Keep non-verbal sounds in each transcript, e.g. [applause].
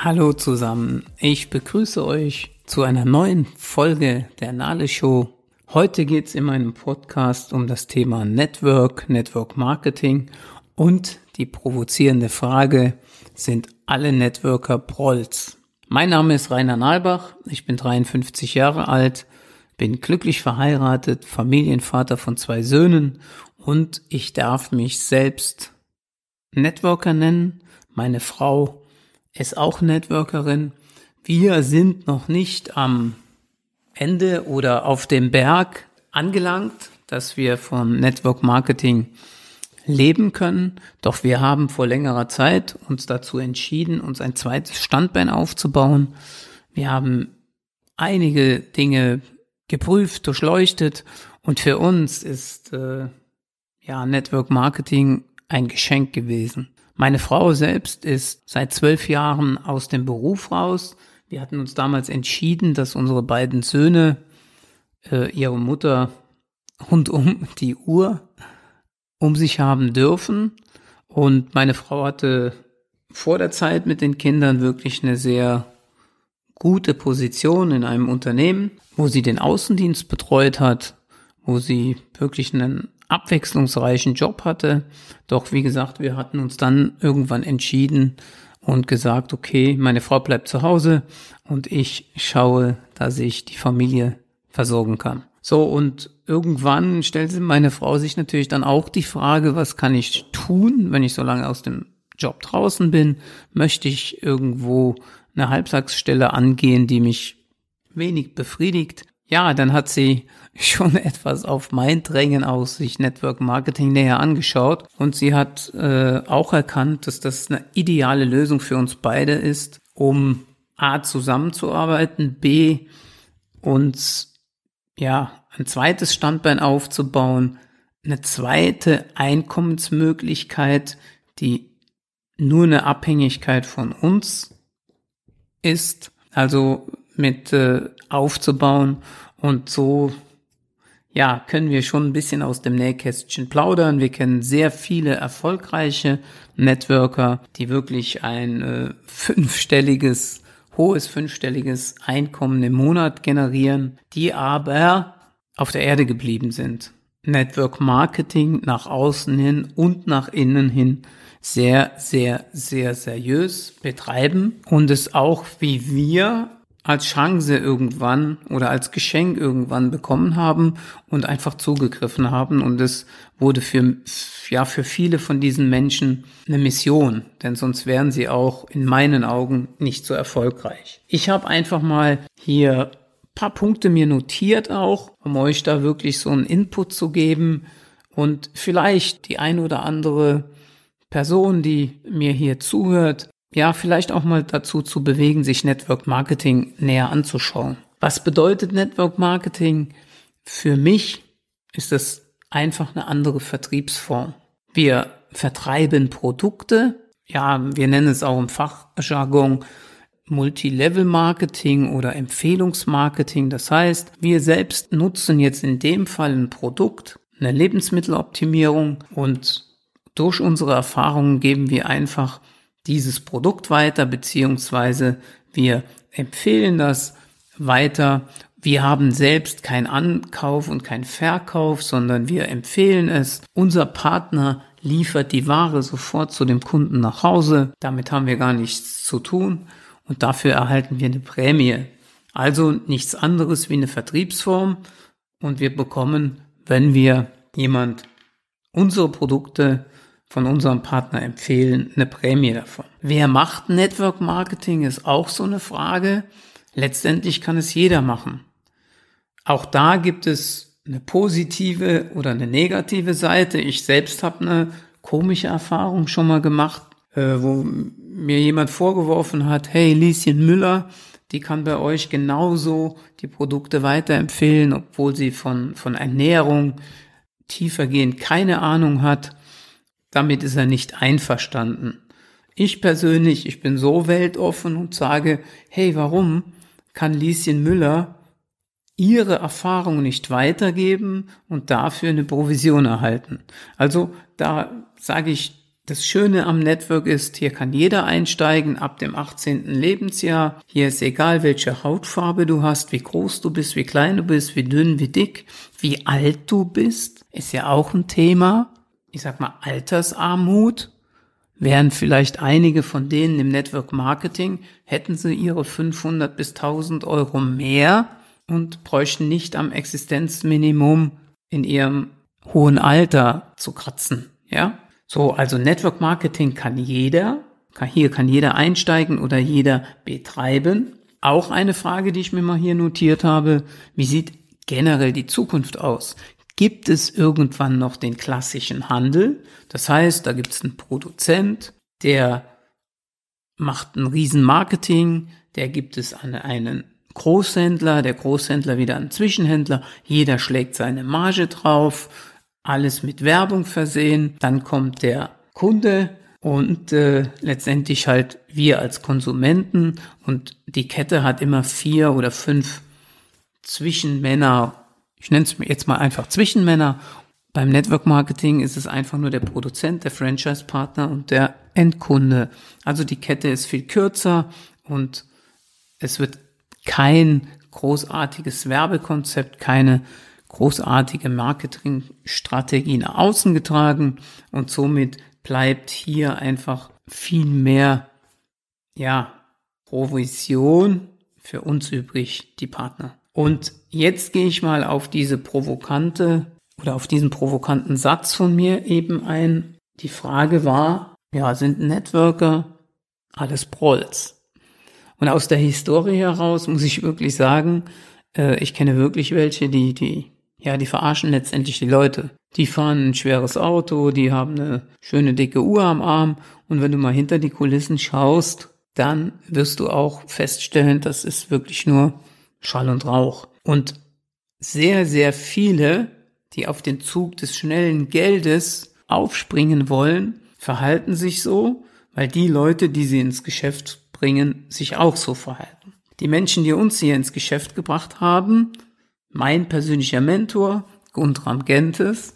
Hallo zusammen, ich begrüße euch zu einer neuen Folge der Nale Show. Heute geht es in meinem Podcast um das Thema Network, Network Marketing und die provozierende Frage, sind alle Networker Prolls? Mein Name ist Rainer Nalbach, ich bin 53 Jahre alt, bin glücklich verheiratet, Familienvater von zwei Söhnen und ich darf mich selbst Networker nennen. Meine Frau ist auch Networkerin. Wir sind noch nicht am Ende oder auf dem Berg angelangt, dass wir von Network Marketing leben können. Doch wir haben vor längerer Zeit uns dazu entschieden, uns ein zweites Standbein aufzubauen. Wir haben einige Dinge geprüft, durchleuchtet und für uns ist äh, ja Network Marketing ein Geschenk gewesen. Meine Frau selbst ist seit zwölf Jahren aus dem Beruf raus. Wir hatten uns damals entschieden, dass unsere beiden Söhne äh, ihre Mutter rund um die Uhr um sich haben dürfen. Und meine Frau hatte vor der Zeit mit den Kindern wirklich eine sehr gute Position in einem Unternehmen, wo sie den Außendienst betreut hat, wo sie wirklich einen abwechslungsreichen Job hatte. Doch wie gesagt, wir hatten uns dann irgendwann entschieden und gesagt, okay, meine Frau bleibt zu Hause und ich schaue, dass ich die Familie versorgen kann. So, und irgendwann stellte meine Frau sich natürlich dann auch die Frage, was kann ich tun, wenn ich so lange aus dem Job draußen bin? Möchte ich irgendwo eine Halbtagsstelle angehen, die mich wenig befriedigt? Ja, dann hat sie schon [laughs] etwas auf mein Drängen aus sich Network Marketing näher angeschaut und sie hat äh, auch erkannt, dass das eine ideale Lösung für uns beide ist, um A zusammenzuarbeiten, B uns ja ein zweites Standbein aufzubauen, eine zweite Einkommensmöglichkeit, die nur eine Abhängigkeit von uns ist, also mit äh, aufzubauen und so ja, können wir schon ein bisschen aus dem Nähkästchen plaudern. Wir kennen sehr viele erfolgreiche Networker, die wirklich ein äh, fünfstelliges, hohes fünfstelliges Einkommen im Monat generieren, die aber auf der Erde geblieben sind. Network Marketing nach außen hin und nach innen hin sehr, sehr, sehr seriös betreiben und es auch wie wir als Chance irgendwann oder als Geschenk irgendwann bekommen haben und einfach zugegriffen haben. Und es wurde für, ja, für viele von diesen Menschen eine Mission, denn sonst wären sie auch in meinen Augen nicht so erfolgreich. Ich habe einfach mal hier paar Punkte mir notiert auch, um euch da wirklich so einen Input zu geben und vielleicht die ein oder andere Person, die mir hier zuhört, ja, vielleicht auch mal dazu zu bewegen, sich Network Marketing näher anzuschauen. Was bedeutet Network Marketing? Für mich ist es einfach eine andere Vertriebsform. Wir vertreiben Produkte, ja, wir nennen es auch im Fachjargon Multilevel-Marketing oder Empfehlungsmarketing. Das heißt, wir selbst nutzen jetzt in dem Fall ein Produkt, eine Lebensmitteloptimierung und durch unsere Erfahrungen geben wir einfach dieses Produkt weiter, beziehungsweise wir empfehlen das weiter. Wir haben selbst keinen Ankauf und keinen Verkauf, sondern wir empfehlen es. Unser Partner liefert die Ware sofort zu dem Kunden nach Hause. Damit haben wir gar nichts zu tun und dafür erhalten wir eine Prämie. Also nichts anderes wie eine Vertriebsform und wir bekommen, wenn wir jemand unsere Produkte von unserem Partner empfehlen, eine Prämie davon. Wer macht Network Marketing ist auch so eine Frage. Letztendlich kann es jeder machen. Auch da gibt es eine positive oder eine negative Seite. Ich selbst habe eine komische Erfahrung schon mal gemacht, äh, wo mir jemand vorgeworfen hat, hey, Lieschen Müller, die kann bei euch genauso die Produkte weiterempfehlen, obwohl sie von, von Ernährung tiefergehend keine Ahnung hat. Damit ist er nicht einverstanden. Ich persönlich, ich bin so weltoffen und sage, hey, warum kann Lieschen Müller ihre Erfahrung nicht weitergeben und dafür eine Provision erhalten? Also da sage ich Das Schöne am Network ist, hier kann jeder einsteigen ab dem 18. Lebensjahr. Hier ist egal, welche Hautfarbe du hast, wie groß du bist, wie klein du bist, wie dünn, wie dick, wie alt du bist. Ist ja auch ein Thema. Ich sag mal Altersarmut. Wären vielleicht einige von denen im Network Marketing, hätten sie ihre 500 bis 1000 Euro mehr und bräuchten nicht am Existenzminimum in ihrem hohen Alter zu kratzen. Ja? So, also Network Marketing kann jeder, kann, hier kann jeder einsteigen oder jeder betreiben. Auch eine Frage, die ich mir mal hier notiert habe, wie sieht generell die Zukunft aus? Gibt es irgendwann noch den klassischen Handel? Das heißt, da gibt es einen Produzent, der macht ein Riesenmarketing, der gibt es an einen Großhändler, der Großhändler wieder einen Zwischenhändler, jeder schlägt seine Marge drauf, alles mit Werbung versehen. Dann kommt der Kunde und äh, letztendlich halt wir als Konsumenten und die Kette hat immer vier oder fünf Zwischenmänner. Ich nenne es jetzt mal einfach Zwischenmänner. Beim Network Marketing ist es einfach nur der Produzent, der Franchise-Partner und der Endkunde. Also die Kette ist viel kürzer und es wird kein großartiges Werbekonzept, keine großartige Marketingstrategie nach außen getragen und somit bleibt hier einfach viel mehr, ja, Provision für uns übrig, die Partner. Und jetzt gehe ich mal auf diese provokante oder auf diesen provokanten Satz von mir eben ein. Die Frage war, ja, sind Networker alles Prolls? Und aus der Historie heraus muss ich wirklich sagen, äh, ich kenne wirklich welche, die, die ja, die verarschen letztendlich die Leute. Die fahren ein schweres Auto, die haben eine schöne dicke Uhr am Arm und wenn du mal hinter die Kulissen schaust, dann wirst du auch feststellen, das ist wirklich nur Schall und Rauch. Und sehr, sehr viele, die auf den Zug des schnellen Geldes aufspringen wollen, verhalten sich so, weil die Leute, die sie ins Geschäft bringen, sich auch so verhalten. Die Menschen, die uns hier ins Geschäft gebracht haben, mein persönlicher Mentor, Guntram Gentes,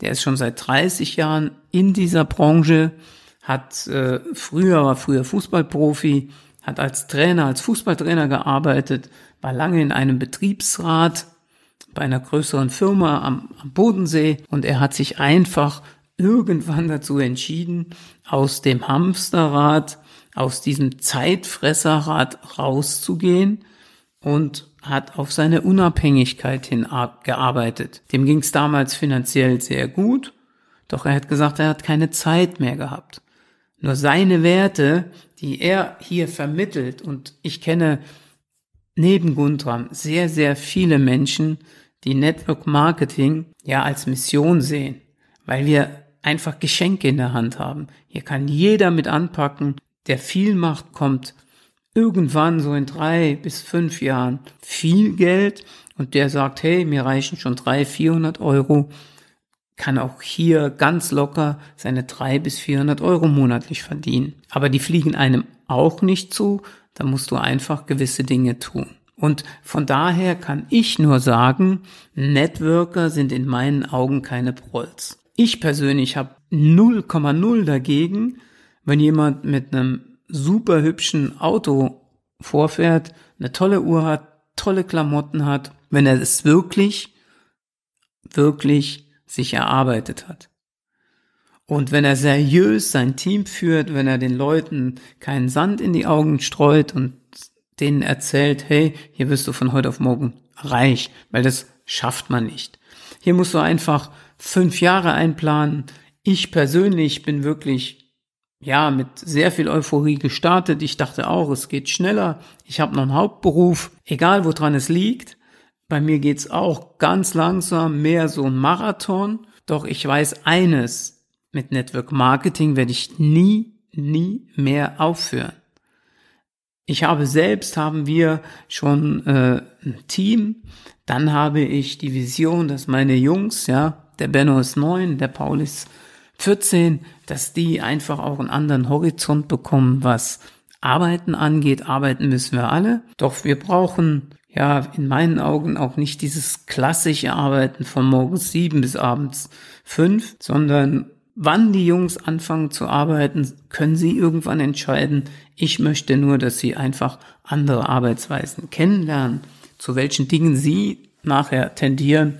der ist schon seit 30 Jahren in dieser Branche, hat äh, früher, war früher Fußballprofi, hat als Trainer, als Fußballtrainer gearbeitet, war lange in einem Betriebsrat bei einer größeren Firma am, am Bodensee und er hat sich einfach irgendwann dazu entschieden, aus dem Hamsterrad, aus diesem Zeitfresserrad rauszugehen und hat auf seine Unabhängigkeit hin gearbeitet. Dem ging es damals finanziell sehr gut, doch er hat gesagt, er hat keine Zeit mehr gehabt. Nur seine Werte, die er hier vermittelt, und ich kenne neben Guntram sehr, sehr viele Menschen, die Network Marketing ja als Mission sehen, weil wir einfach Geschenke in der Hand haben. Hier kann jeder mit anpacken, der viel macht, kommt irgendwann so in drei bis fünf Jahren viel Geld und der sagt, hey, mir reichen schon drei, vierhundert Euro, kann auch hier ganz locker seine drei bis vierhundert Euro monatlich verdienen. Aber die fliegen einem auch nicht zu, da musst du einfach gewisse Dinge tun. Und von daher kann ich nur sagen, Networker sind in meinen Augen keine Prolls. Ich persönlich habe 0,0 dagegen, wenn jemand mit einem super hübschen Auto vorfährt, eine tolle Uhr hat, tolle Klamotten hat, wenn er es wirklich, wirklich sich erarbeitet hat. Und wenn er seriös sein Team führt, wenn er den Leuten keinen Sand in die Augen streut und denen erzählt, hey, hier wirst du von heute auf morgen reich, weil das schafft man nicht. Hier musst du einfach fünf Jahre einplanen. Ich persönlich bin wirklich ja, mit sehr viel Euphorie gestartet. Ich dachte auch, es geht schneller. Ich habe noch einen Hauptberuf, egal woran es liegt. Bei mir geht's auch ganz langsam, mehr so ein Marathon. Doch ich weiß eines, mit Network Marketing werde ich nie, nie mehr aufhören. Ich habe selbst, haben wir schon äh, ein Team. Dann habe ich die Vision, dass meine Jungs, ja, der Benno ist neun, der Paul ist 14, dass die einfach auch einen anderen Horizont bekommen, was Arbeiten angeht. Arbeiten müssen wir alle. Doch wir brauchen ja in meinen Augen auch nicht dieses klassische Arbeiten von morgens sieben bis abends fünf, sondern wann die Jungs anfangen zu arbeiten, können sie irgendwann entscheiden. Ich möchte nur, dass sie einfach andere Arbeitsweisen kennenlernen. Zu welchen Dingen sie nachher tendieren,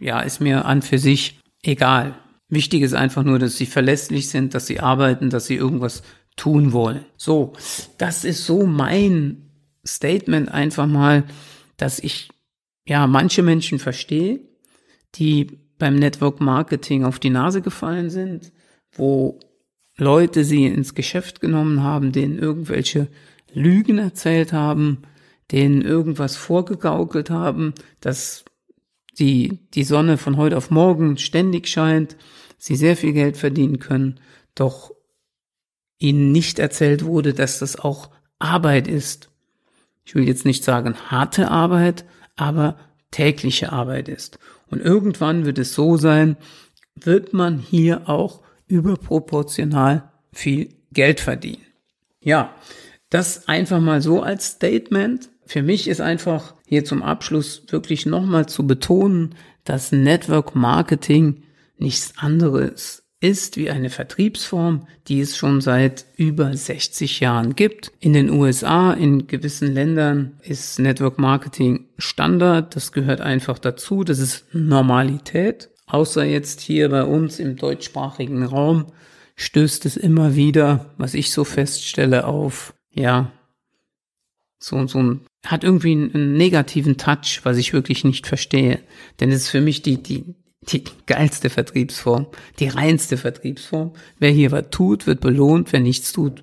ja, ist mir an für sich egal. Wichtig ist einfach nur, dass sie verlässlich sind, dass sie arbeiten, dass sie irgendwas tun wollen. So, das ist so mein Statement einfach mal, dass ich ja manche Menschen verstehe, die beim Network Marketing auf die Nase gefallen sind, wo Leute sie ins Geschäft genommen haben, denen irgendwelche Lügen erzählt haben, denen irgendwas vorgegaukelt haben, dass die, die Sonne von heute auf morgen ständig scheint, sie sehr viel Geld verdienen können, doch ihnen nicht erzählt wurde, dass das auch Arbeit ist. Ich will jetzt nicht sagen harte Arbeit, aber tägliche Arbeit ist. Und irgendwann wird es so sein, wird man hier auch überproportional viel Geld verdienen. Ja, das einfach mal so als Statement. Für mich ist einfach hier zum Abschluss wirklich nochmal zu betonen, dass Network Marketing nichts anderes ist wie eine Vertriebsform, die es schon seit über 60 Jahren gibt. In den USA, in gewissen Ländern ist Network Marketing Standard. Das gehört einfach dazu. Das ist Normalität. Außer jetzt hier bei uns im deutschsprachigen Raum stößt es immer wieder, was ich so feststelle, auf, ja, so, so ein, hat irgendwie einen, einen negativen Touch, was ich wirklich nicht verstehe. Denn es ist für mich die, die, die geilste Vertriebsform, die reinste Vertriebsform. Wer hier was tut, wird belohnt, wer nichts tut,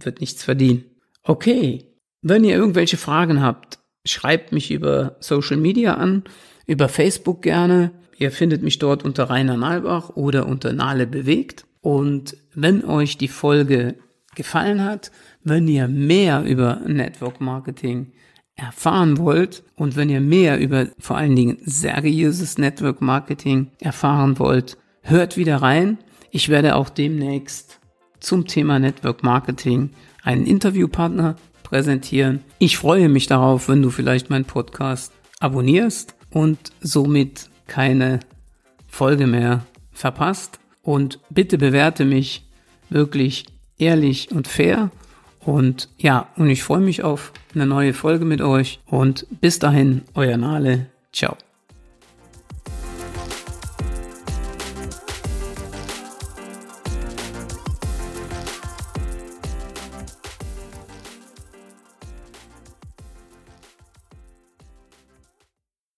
wird nichts verdienen. Okay, wenn ihr irgendwelche Fragen habt, schreibt mich über Social Media an, über Facebook gerne. Ihr findet mich dort unter Rainer Nalbach oder unter Nale bewegt. Und wenn euch die Folge gefallen hat, wenn ihr mehr über Network Marketing erfahren wollt und wenn ihr mehr über vor allen Dingen seriöses Network Marketing erfahren wollt, hört wieder rein. Ich werde auch demnächst zum Thema Network Marketing einen Interviewpartner präsentieren. Ich freue mich darauf, wenn du vielleicht meinen Podcast abonnierst und somit keine Folge mehr verpasst. Und bitte bewerte mich wirklich ehrlich und fair und ja, und ich freue mich auf eine neue Folge mit euch. Und bis dahin, euer Nale. Ciao.